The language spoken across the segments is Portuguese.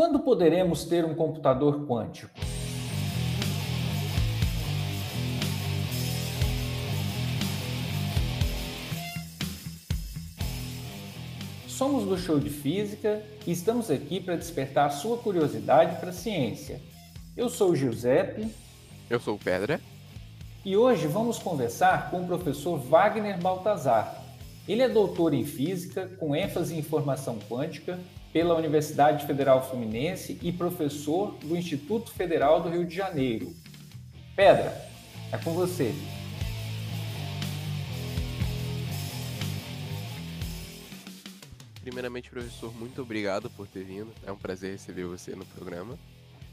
Quando poderemos ter um computador quântico? Somos do Show de Física e estamos aqui para despertar a sua curiosidade para a ciência. Eu sou o Giuseppe. Eu sou o Pedra. E hoje vamos conversar com o professor Wagner Baltazar. Ele é doutor em Física, com ênfase em Informação Quântica, pela Universidade Federal Fluminense e professor do Instituto Federal do Rio de Janeiro. Pedra, é com você. Primeiramente, professor, muito obrigado por ter vindo. É um prazer receber você no programa.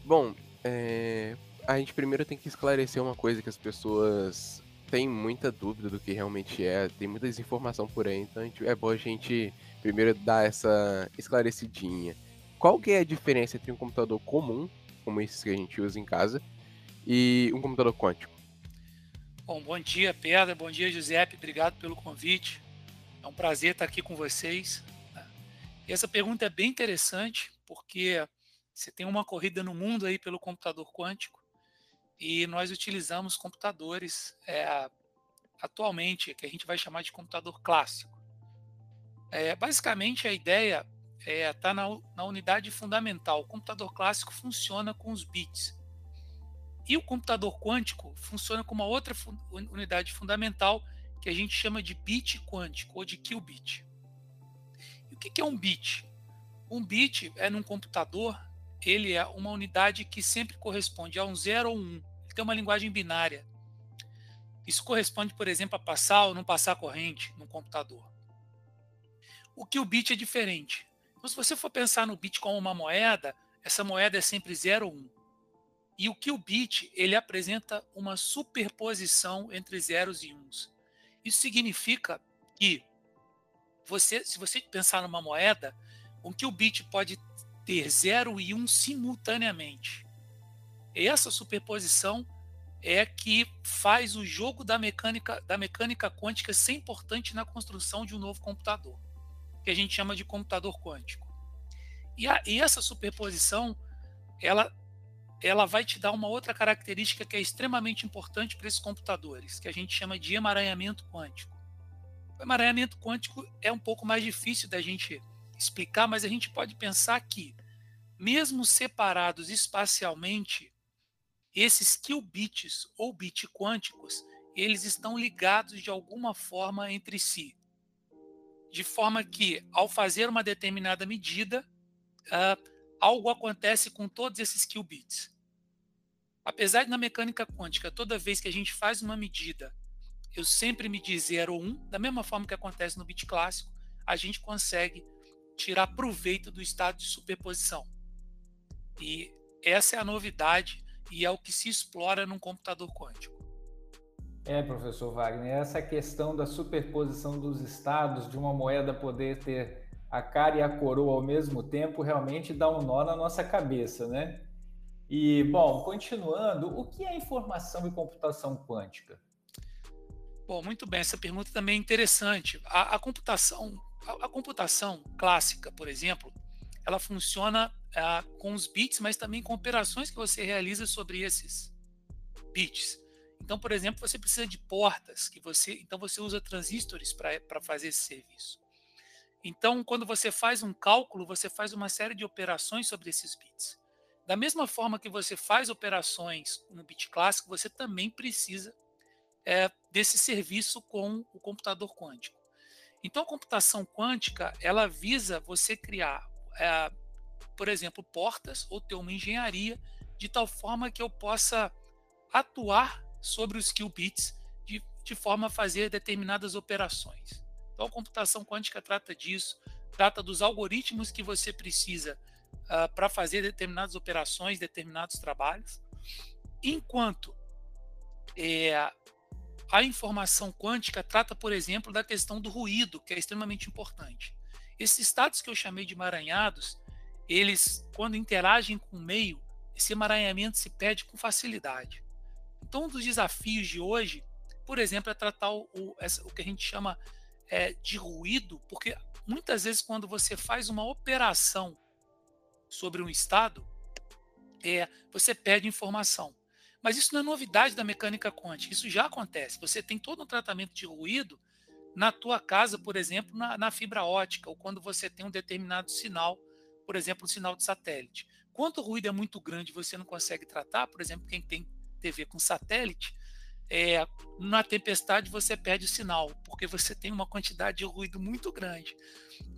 Bom, é... a gente primeiro tem que esclarecer uma coisa que as pessoas têm muita dúvida do que realmente é, tem muita desinformação por aí, então é bom a gente primeiro dar essa esclarecidinha. Qual que é a diferença entre um computador comum, como esses que a gente usa em casa, e um computador quântico? Bom, bom dia, Pedra, bom dia, Giuseppe, obrigado pelo convite. É um prazer estar aqui com vocês. E essa pergunta é bem interessante, porque você tem uma corrida no mundo aí pelo computador quântico e nós utilizamos computadores é, atualmente que a gente vai chamar de computador clássico. É, basicamente a ideia está é, tá na, na unidade fundamental. O computador clássico funciona com os bits. E o computador quântico funciona com uma outra unidade fundamental que a gente chama de bit quântico ou de qubit. O que é um bit? Um bit é num computador, ele é uma unidade que sempre corresponde a um 0 ou um 1. Ele tem uma linguagem binária. Isso corresponde, por exemplo, a passar ou não passar corrente num computador. O que o bit é diferente. Então, se você for pensar no bit como uma moeda, essa moeda é sempre 0 ou 1. Um. E o que o bit ele apresenta uma superposição entre zeros e uns. Isso significa que você, se você pensar numa moeda, o que o bit pode ter 0 e 1 um simultaneamente. Essa superposição é que faz o jogo da mecânica da mecânica quântica ser importante na construção de um novo computador, que a gente chama de computador quântico. E, a, e essa superposição, ela ela vai te dar uma outra característica que é extremamente importante para esses computadores, que a gente chama de emaranhamento quântico. O emaranhamento quântico é um pouco mais difícil da gente explicar, mas a gente pode pensar que, mesmo separados espacialmente, esses qubits ou bits quânticos, eles estão ligados de alguma forma entre si. De forma que, ao fazer uma determinada medida, uh, algo acontece com todos esses qubits. Apesar de na mecânica quântica, toda vez que a gente faz uma medida, eu sempre medir 0 ou 1, um, da mesma forma que acontece no bit clássico, a gente consegue tirar proveito do estado de superposição. E essa é a novidade e é o que se explora num computador quântico. É, professor Wagner, essa questão da superposição dos estados, de uma moeda poder ter a cara e a coroa ao mesmo tempo, realmente dá um nó na nossa cabeça, né? E, bom, continuando, o que é informação e computação quântica? Bom, muito bem, essa pergunta também é interessante. A, a computação, a, a, computação clássica, por exemplo, ela funciona é, com os bits, mas também com operações que você realiza sobre esses bits. Então, por exemplo, você precisa de portas, que você, então você usa transistores para fazer esse serviço. Então, quando você faz um cálculo, você faz uma série de operações sobre esses bits. Da mesma forma que você faz operações no bit clássico, você também precisa é, desse serviço com o computador quântico. Então, a computação quântica ela visa você criar, é, por exemplo, portas ou ter uma engenharia de tal forma que eu possa atuar sobre os qubits de, de forma a fazer determinadas operações. Então, a computação quântica trata disso, trata dos algoritmos que você precisa uh, para fazer determinadas operações, determinados trabalhos, enquanto é, a informação quântica trata, por exemplo, da questão do ruído, que é extremamente importante. Esses estados que eu chamei de emaranhados, eles, quando interagem com o meio, esse emaranhamento se perde com facilidade. Então, um dos desafios de hoje, por exemplo, é tratar o, o, o que a gente chama é, de ruído, porque muitas vezes, quando você faz uma operação sobre um estado, é, você perde informação. Mas isso não é novidade da mecânica quântica, isso já acontece. Você tem todo um tratamento de ruído na tua casa, por exemplo, na, na fibra ótica, ou quando você tem um determinado sinal, por exemplo, um sinal de satélite. Quando o ruído é muito grande você não consegue tratar, por exemplo, quem tem TV com satélite, é, na tempestade você perde o sinal, porque você tem uma quantidade de ruído muito grande.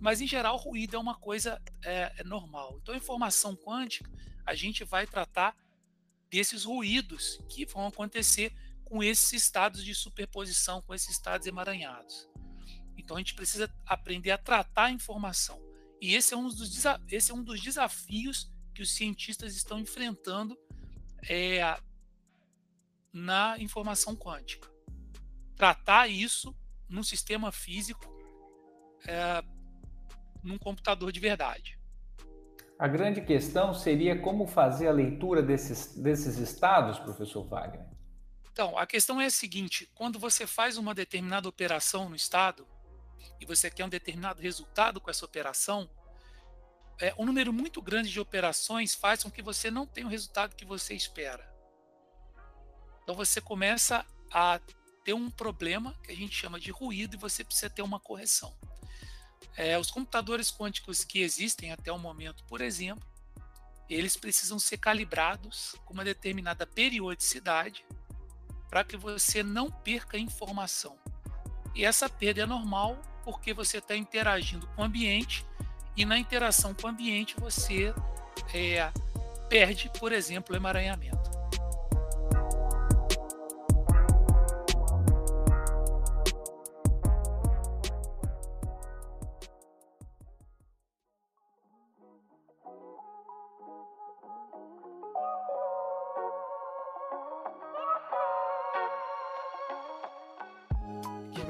Mas, em geral, ruído é uma coisa é, é normal. Então, a informação quântica, a gente vai tratar desses ruídos que vão acontecer com esses estados de superposição, com esses estados emaranhados. Então, a gente precisa aprender a tratar a informação. E esse é um dos, esse é um dos desafios que os cientistas estão enfrentando é, na informação quântica. Tratar isso num sistema físico, é, num computador de verdade. A grande questão seria como fazer a leitura desses, desses estados, professor Wagner? Então, a questão é a seguinte: quando você faz uma determinada operação no estado e você quer um determinado resultado com essa operação, é, um número muito grande de operações faz com que você não tenha o resultado que você espera. Então você começa a ter um problema que a gente chama de ruído e você precisa ter uma correção. É, os computadores quânticos que existem até o momento, por exemplo, eles precisam ser calibrados com uma determinada periodicidade para que você não perca informação. E essa perda é normal porque você está interagindo com o ambiente e na interação com o ambiente você é, perde, por exemplo, o emaranhamento.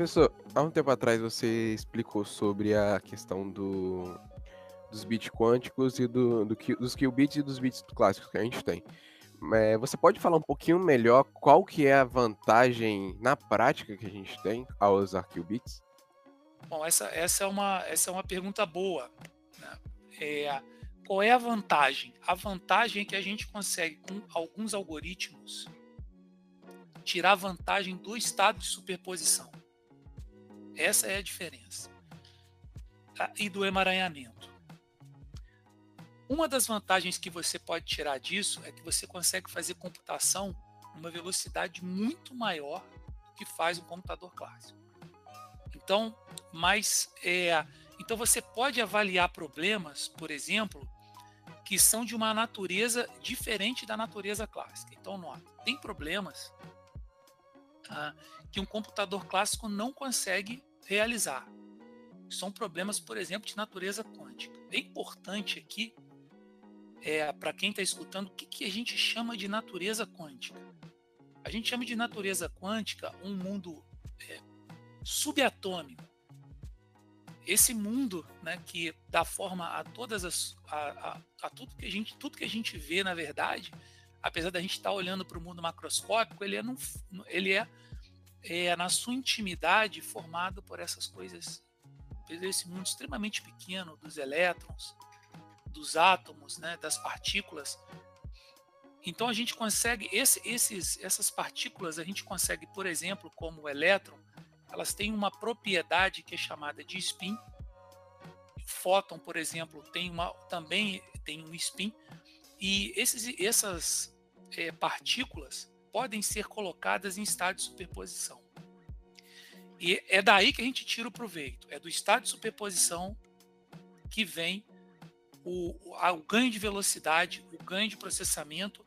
Professor, há um tempo atrás você explicou sobre a questão do, dos bits quânticos e do, do, dos qubits e dos bits clássicos que a gente tem. É, você pode falar um pouquinho melhor qual que é a vantagem na prática que a gente tem ao usar qubits? Bom, essa, essa, é, uma, essa é uma pergunta boa. Né? É, qual é a vantagem? A vantagem é que a gente consegue, com alguns algoritmos, tirar vantagem do estado de superposição. Essa é a diferença. Tá? E do emaranhamento. Uma das vantagens que você pode tirar disso é que você consegue fazer computação numa velocidade muito maior do que faz um computador clássico. Então, mas é, então você pode avaliar problemas, por exemplo, que são de uma natureza diferente da natureza clássica. Então, nota, tem problemas ah, que um computador clássico não consegue realizar. São problemas, por exemplo, de natureza quântica. É importante aqui, é, para quem está escutando, o que, que a gente chama de natureza quântica? A gente chama de natureza quântica um mundo é, subatômico. Esse mundo, né, que dá forma a todas as, a, a, a, tudo que a gente, tudo que a gente vê, na verdade, apesar da gente estar tá olhando para o mundo macroscópico, ele é, num, ele é é, na sua intimidade, formado por essas coisas, por esse mundo extremamente pequeno dos elétrons, dos átomos, né, das partículas. Então a gente consegue esse, esses, essas partículas a gente consegue, por exemplo, como o elétron, elas têm uma propriedade que é chamada de spin. Fóton, por exemplo, tem uma, também tem um spin. E esses, essas é, partículas podem ser colocadas em estado de superposição. E é daí que a gente tira o proveito. É do estado de superposição que vem o, o, ganho de velocidade, o ganho de processamento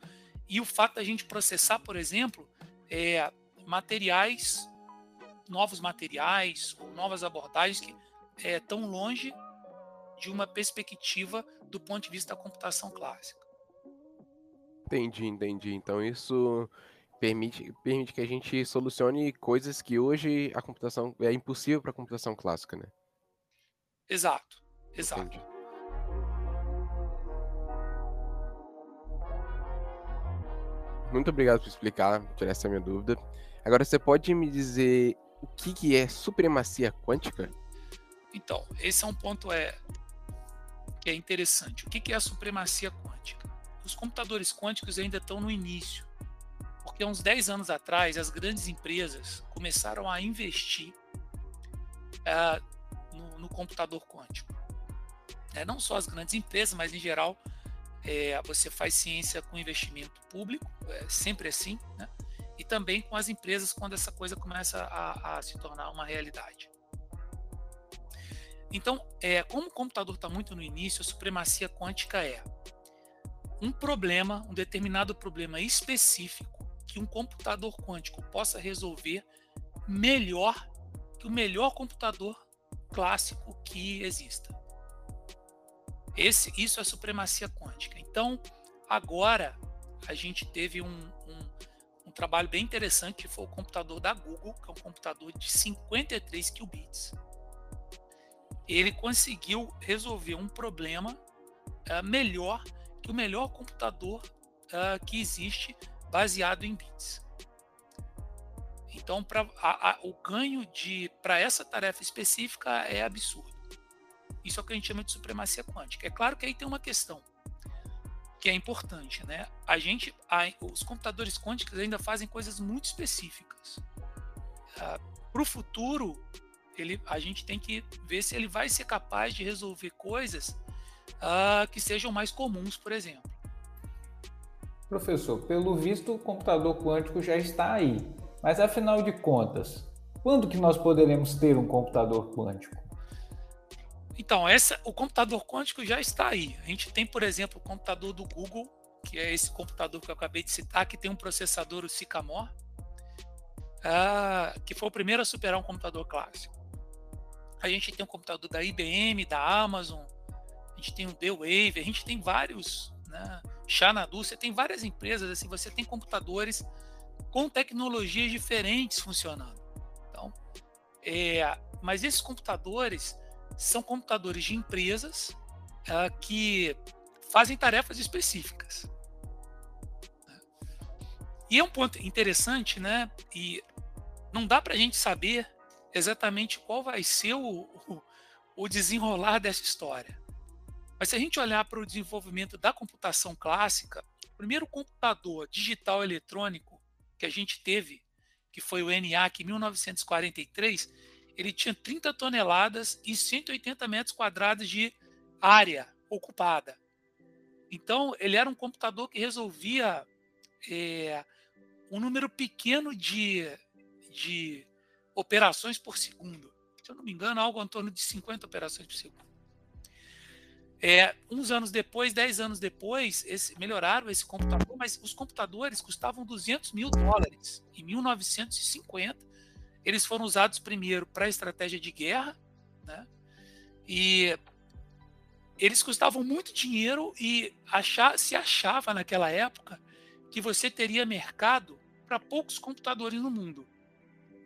e o fato da gente processar, por exemplo, é, materiais, novos materiais ou novas abordagens que é, estão longe de uma perspectiva do ponto de vista da computação clássica. Entendi, entendi. Então isso permite, permite que a gente solucione coisas que hoje a computação é impossível para a computação clássica, né? Exato, exato. Entendi. Muito obrigado por explicar, tirar essa minha dúvida. Agora, você pode me dizer o que, que é supremacia quântica? Então, esse é um ponto é que é interessante. O que é a supremacia quântica? Os computadores quânticos ainda estão no início, porque há uns 10 anos atrás as grandes empresas começaram a investir uh, no, no, computador quântico. É, não só as grandes empresas, mas em geral é, você faz ciência com investimento público, é sempre assim, né? e também com as empresas quando essa coisa começa a, a se tornar uma realidade. Então, é, como o computador está muito no início, a supremacia quântica é um problema, um determinado problema específico que um computador quântico possa resolver melhor que o melhor computador clássico que exista. Esse, isso é supremacia quântica. Então, agora a gente teve um, um, um trabalho bem interessante que foi o computador da Google, que é um computador de 53 qubits ele conseguiu resolver um problema uh, melhor o melhor computador uh, que existe baseado em bits. Então, pra, a, a, o ganho de para essa tarefa específica é absurdo. Isso é o que a gente chama de supremacia quântica. É claro que aí tem uma questão que é importante, né? A gente, a, os computadores quânticos ainda fazem coisas muito específicas. Uh, para o futuro, ele, a gente tem que ver se ele vai ser capaz de resolver coisas uh, que sejam mais comuns, por exemplo. Professor, pelo visto o computador quântico já está aí, mas afinal de contas, quando que nós poderemos ter um computador quântico? Então, essa, o computador quântico já está aí. A gente tem, por exemplo, o computador do Google, que é esse computador que eu acabei de citar, que tem um processador, o Sycamore, uh, que foi o primeiro a superar um computador clássico. A gente tem um computador da IBM, da Amazon, gente tem o The Wave, a gente tem vários, né? Xanadu, você tem várias empresas, assim, você tem computadores com tecnologias diferentes funcionando. Então, é, mas esses computadores são computadores de empresas uh, que fazem tarefas específicas. E é um ponto interessante, né? E não dá para a gente saber exatamente qual vai ser o, o, o desenrolar dessa história. Mas se a gente olhar para o desenvolvimento da computação clássica, o primeiro computador digital eletrônico que a gente teve, que foi o ENIAC em 1943, ele tinha 30 toneladas e 180 metros quadrados de área ocupada. Então, ele era um computador que resolvia é, um número pequeno de, de operações por segundo. Se eu não me engano, algo em torno de 50 operações por segundo. É, uns anos depois, 10 anos depois, esse, melhoraram esse computador, mas os computadores custavam 200 mil dólares. Em 1950, eles foram usados primeiro para estratégia de guerra, né? e eles custavam muito dinheiro e achar, se achava naquela época que você teria mercado para poucos computadores no mundo.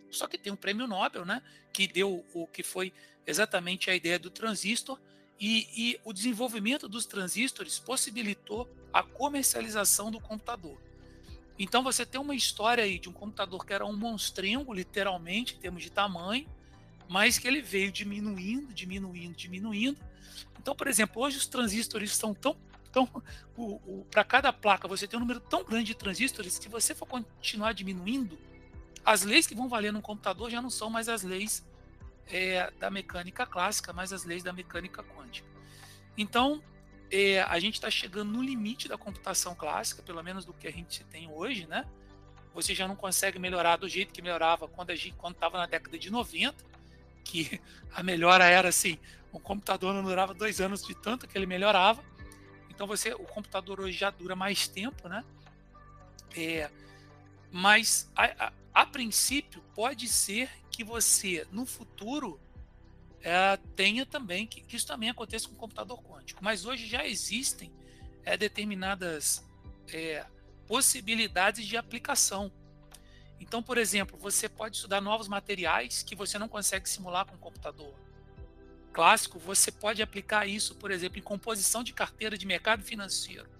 Só que tem um prêmio Nobel, né, que deu o que foi exatamente a ideia do transistor e, e o desenvolvimento dos transistores possibilitou a comercialização do computador. Então você tem uma história aí de um computador que era um monstrengo, literalmente, em termos de tamanho, mas que ele veio diminuindo, diminuindo, diminuindo. Então, por exemplo, hoje os transistores estão tão. tão Para cada placa você tem um número tão grande de transistores que se você for continuar diminuindo, as leis que vão valer no computador já não são mais as leis é, da mecânica clássica, mas as leis da mecânica quântica. Então, é, a gente está chegando no limite da computação clássica, pelo menos do que a gente tem hoje, né? Você já não consegue melhorar do jeito que melhorava quando estava na década de 90, que a melhora era assim, o computador não durava dois anos de tanto que ele melhorava. Então você, o computador hoje já dura mais tempo, né? É, mas a, a, a princípio, pode ser que você, no futuro, é, tenha também, que, que, isso também aconteça com o computador quântico. Mas hoje já existem é, determinadas é, possibilidades de aplicação. Então, por exemplo, você pode estudar novos materiais que você não consegue simular com o computador clássico. Você pode aplicar isso, por exemplo, em composição de carteira de mercado financeiro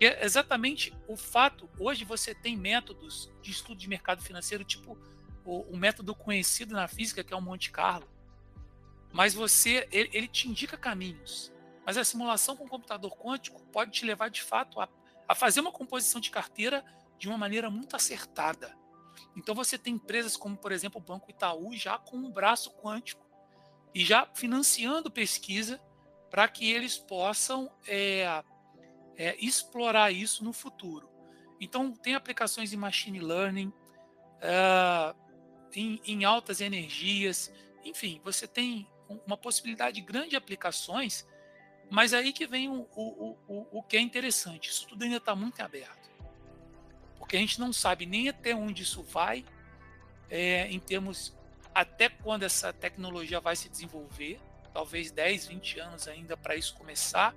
é exatamente o fato. Hoje você tem métodos de estudo de mercado financeiro, tipo o, o método conhecido na física, que é o Monte Carlo. Mas você, ele, ele te indica caminhos. Mas a simulação com computador quântico pode te levar de fato a, a fazer uma composição de carteira de uma maneira muito acertada. Então você tem empresas como, por exemplo, o Banco Itaú já com um braço quântico e já financiando pesquisa para que eles possam é, é, explorar isso no futuro. Então tem aplicações em machine learning, uh, em, em altas energias, enfim, você tem uma possibilidade grande de aplicações, mas aí que vem o, o, o, o que é interessante. Isso tudo ainda está muito aberto. Porque a gente não sabe nem até onde isso vai, é, em termos até quando essa tecnologia vai se desenvolver, talvez 10, 20 anos ainda para isso começar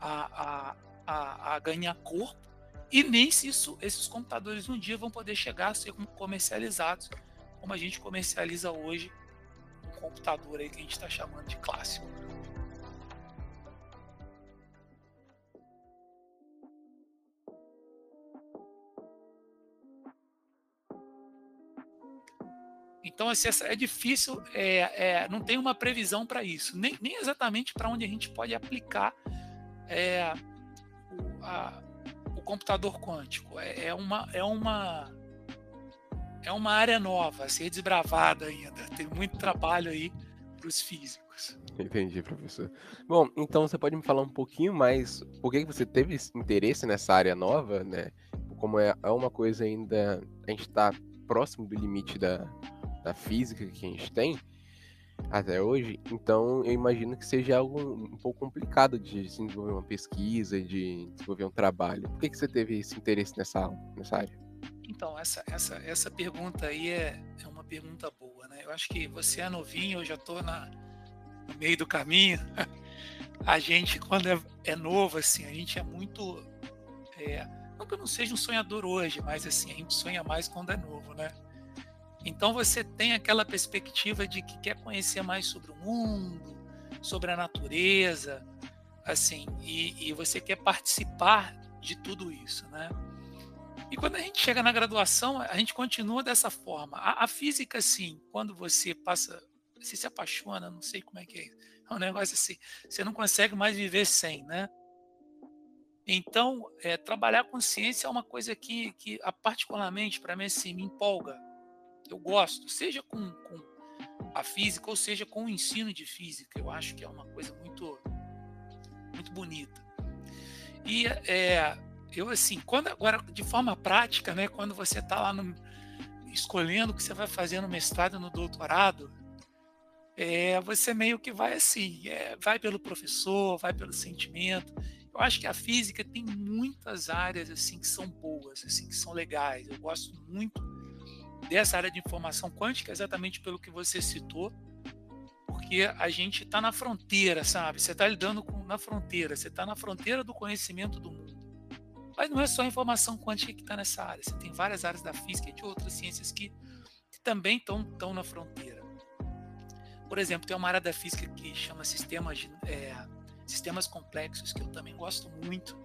a, a, a, a, ganhar corpo, e nem se isso, esses computadores um dia vão poder chegar a ser comercializados, como a gente comercializa hoje um computador aí que a gente está chamando de clássico. Então, assim, é difícil, é, é, não tem uma previsão para isso, nem, nem exatamente para onde a gente pode aplicar é, o, a, o, computador quântico. É, é, uma, é, uma, é uma área nova a ser desbravada ainda. Tem muito trabalho aí para os físicos. Entendi, professor. Bom, então você pode me falar um pouquinho mais por que você teve interesse nessa área nova, né? Como é, é uma coisa ainda. A gente está próximo do limite da, da física que a gente tem até hoje, então eu imagino que seja algo um pouco complicado de desenvolver uma pesquisa, de desenvolver um trabalho. Por que, que você teve esse interesse nessa, nessa área? Então, essa, essa, essa pergunta aí é, é uma pergunta boa, né? Eu acho que você é novinho, eu já estou no meio do caminho. A gente, quando é, é novo, assim, a gente é muito. É, não que eu não seja um sonhador hoje, mas assim, a gente sonha mais quando é novo, né? Então você tem aquela perspectiva de que quer conhecer mais sobre o mundo, sobre a natureza, assim, e, e você quer participar de tudo isso, né? E quando a gente chega na graduação, a gente continua dessa forma. A, a física, sim, quando você passa, você se apaixona, não sei como é que é. É um negócio assim, você não consegue mais viver sem, né? Então, é, trabalhar com ciência é uma coisa que, que particularmente, para mim, assim, me empolga eu gosto, seja com, com a física ou seja com o ensino de física. Eu acho que é uma coisa muito, muito bonita. E é, eu assim, quando agora de forma prática, né, quando você está lá no, escolhendo o que você vai fazer no mestrado, no doutorado, é, você meio que vai assim, é, vai pelo professor, vai pelo sentimento. Eu acho que a física tem muitas áreas assim que são boas, assim que são legais. Eu gosto muito dessa área de informação quântica, exatamente pelo que você citou, porque a gente está na fronteira, sabe? Você está lidando com, na fronteira, você está na fronteira do conhecimento do mundo. Mas não é só a informação quântica que está nessa área, você tem várias áreas da física e de outras ciências que, que também estão na fronteira. Por exemplo, tem uma área da física que chama sistemas, é, sistemas complexos, que eu também gosto muito,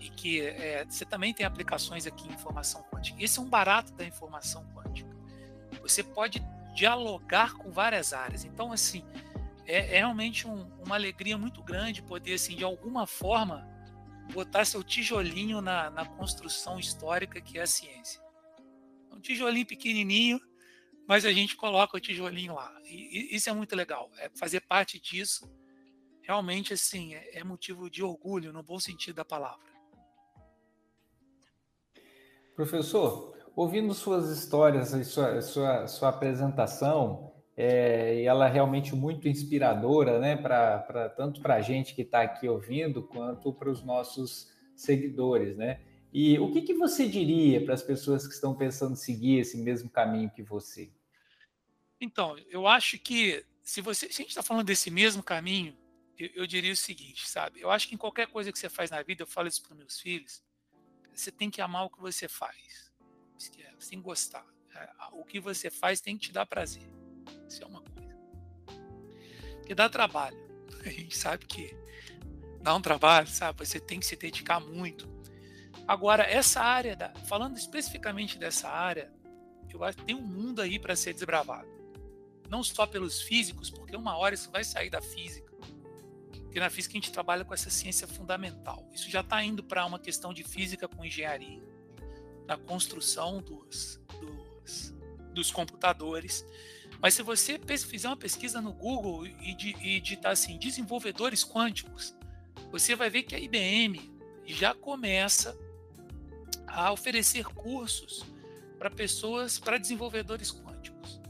e que é, você também tem aplicações aqui em informação quântica. Esse é um barato da informação quântica. Você pode dialogar com várias áreas. Então, assim, é, é realmente um, uma alegria muito grande poder, assim, de alguma forma, botar seu tijolinho na, na construção histórica que é a ciência. Um tijolinho pequenininho, mas a gente coloca o tijolinho lá. E, e isso é muito legal. É fazer parte disso realmente assim é, é motivo de orgulho no bom sentido da palavra. Professor, ouvindo suas histórias e sua, sua, sua apresentação, é, ela é realmente muito inspiradora, né, pra, tanto para a gente que está aqui ouvindo, quanto para os nossos seguidores, né? E o que, que você diria para as pessoas que estão pensando em seguir esse mesmo caminho que você? Então, eu acho que se você, se a gente está falando desse mesmo caminho, eu, eu, diria o seguinte, sabe? Eu acho que em qualquer coisa que você faz na vida, eu falo isso para meus filhos, você tem que amar o que você faz. Você tem que gostar. É, o que você faz tem que te dar prazer. Isso é uma coisa. Que dá trabalho. A gente sabe que dá um trabalho, sabe? Você tem que se dedicar muito. Agora, essa área, da, falando especificamente dessa área, eu acho que tem um mundo aí para ser desbravado. Não só pelos físicos, porque uma hora isso vai sair da física. porque na física a gente trabalha com essa ciência fundamental. Isso já está indo para uma questão de física com engenharia, na construção dos, dos, dos computadores. Mas se você fizer uma pesquisa no Google e, digitar assim, desenvolvedores quânticos, você vai ver que a IBM já começa a oferecer cursos para pessoas, para desenvolvedores quânticos.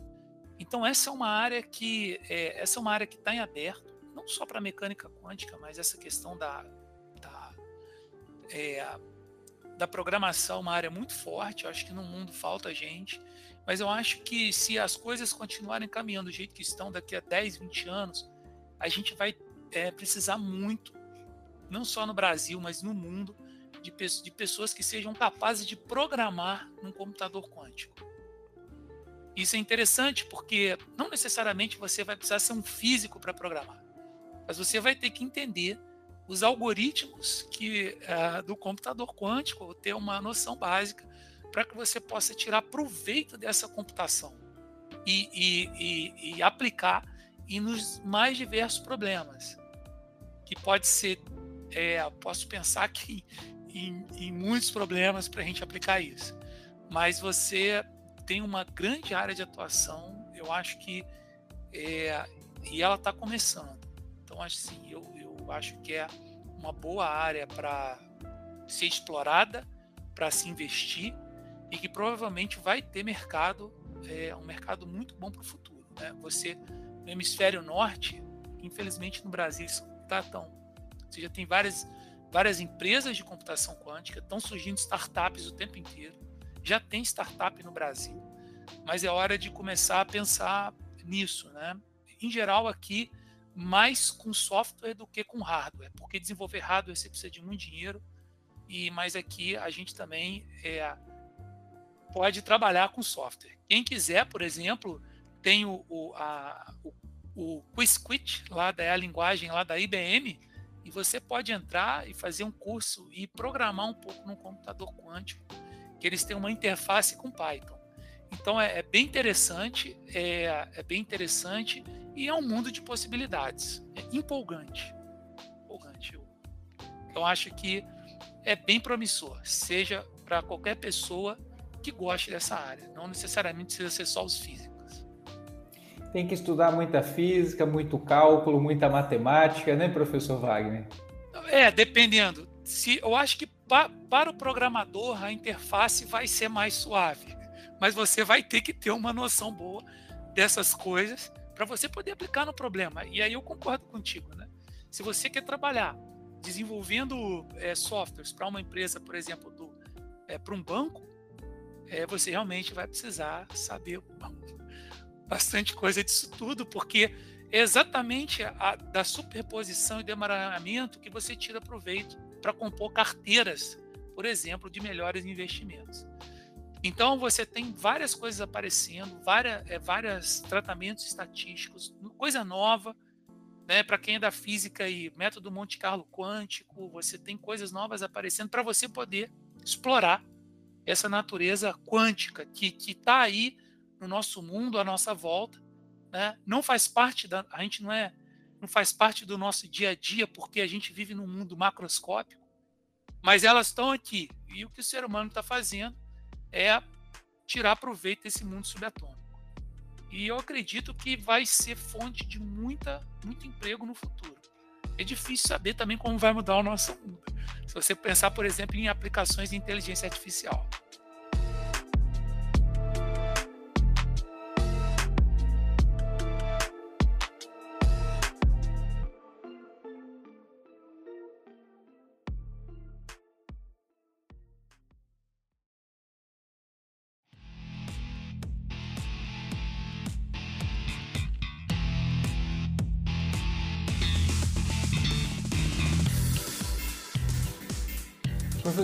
Então essa é uma área que é, essa é uma área que está em aberto não só para mecânica quântica, mas essa questão da, da, é, da programação, uma área muito forte. Eu acho que no mundo falta gente, mas eu acho que se as coisas continuarem caminhando do jeito que estão daqui a 10, 20 anos, a gente vai é, precisar muito, não só no Brasil, mas no mundo, de, de pessoas que sejam capazes de programar num computador quântico. Isso é interessante porque não necessariamente você vai precisar ser um físico para programar mas você vai ter que entender os algoritmos que uh, do computador quântico, ter uma noção básica para que você possa tirar proveito dessa computação e, e, e, e aplicar e nos mais diversos problemas. Que pode ser, é, posso pensar que em, em muitos problemas para a gente aplicar isso. Mas você tem uma grande área de atuação, eu acho que, é, e ela está começando. Então, assim, eu, eu acho que é uma boa área para ser explorada, para se investir e que provavelmente vai ter mercado, é, um mercado muito bom para o futuro. Né? Você, no hemisfério norte, infelizmente no Brasil isso não está tão. Você já tem várias, várias empresas de computação quântica, estão surgindo startups o tempo inteiro, já tem startup no Brasil, mas é hora de começar a pensar nisso. Né? Em geral, aqui mais com software do que com hardware, porque desenvolver hardware você precisa de muito dinheiro, e mas aqui a gente também é, pode trabalhar com software. Quem quiser, por exemplo, tem o, o, a, o, o Quizquit, lá da é a linguagem lá da IBM, e você pode entrar e fazer um curso e programar um pouco num computador quântico, que eles têm uma interface com Python. Então é, é bem interessante, é, é bem interessante e é um mundo de possibilidades. É empolgante. Empolgante. Eu acho que é bem promissor, seja para qualquer pessoa que goste dessa área. Não necessariamente precisa ser só os físicos. Tem que estudar muita física, muito cálculo, muita matemática, né, professor Wagner? É, dependendo. Se eu acho que pa, para o programador a interface vai ser mais suave, mas você vai ter que ter uma noção boa dessas coisas para você poder aplicar no problema. E aí eu concordo contigo, né? Se você quer trabalhar desenvolvendo é, softwares para uma empresa, por exemplo, do, é, para um banco, é, você realmente vai precisar saber bastante coisa disso tudo, porque é exatamente a, da superposição e demaranhamento que você tira proveito para compor carteiras, por exemplo, de melhores investimentos. Então você tem várias coisas aparecendo, várias, é, vários tratamentos estatísticos, coisa nova, né? Para quem é da física e método Monte Carlo quântico, você tem coisas novas aparecendo para você poder explorar essa natureza quântica que está aí no nosso mundo, à nossa volta, né? Não faz parte da, a gente não é, não faz parte do nosso dia a dia porque a gente vive num mundo macroscópico, mas elas estão aqui e o que o ser humano está fazendo é tirar proveito desse mundo subatômico. E eu acredito que vai ser fonte de muita, muito emprego no futuro. É difícil saber também como vai mudar o nosso mundo. Se você pensar, por exemplo, em aplicações de inteligência artificial.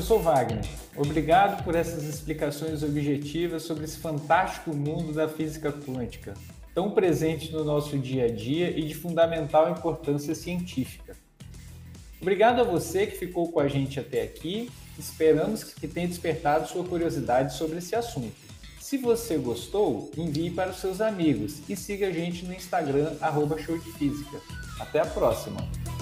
Professor Wagner, obrigado por essas explicações objetivas sobre esse fantástico mundo da física quântica, tão presente no nosso dia a dia e de fundamental importância científica. Obrigado a você que ficou com a gente até aqui. Esperamos que tenha despertado sua curiosidade sobre esse assunto. Se você gostou, envie para os seus amigos e siga a gente no Instagram, arroba. Até a próxima!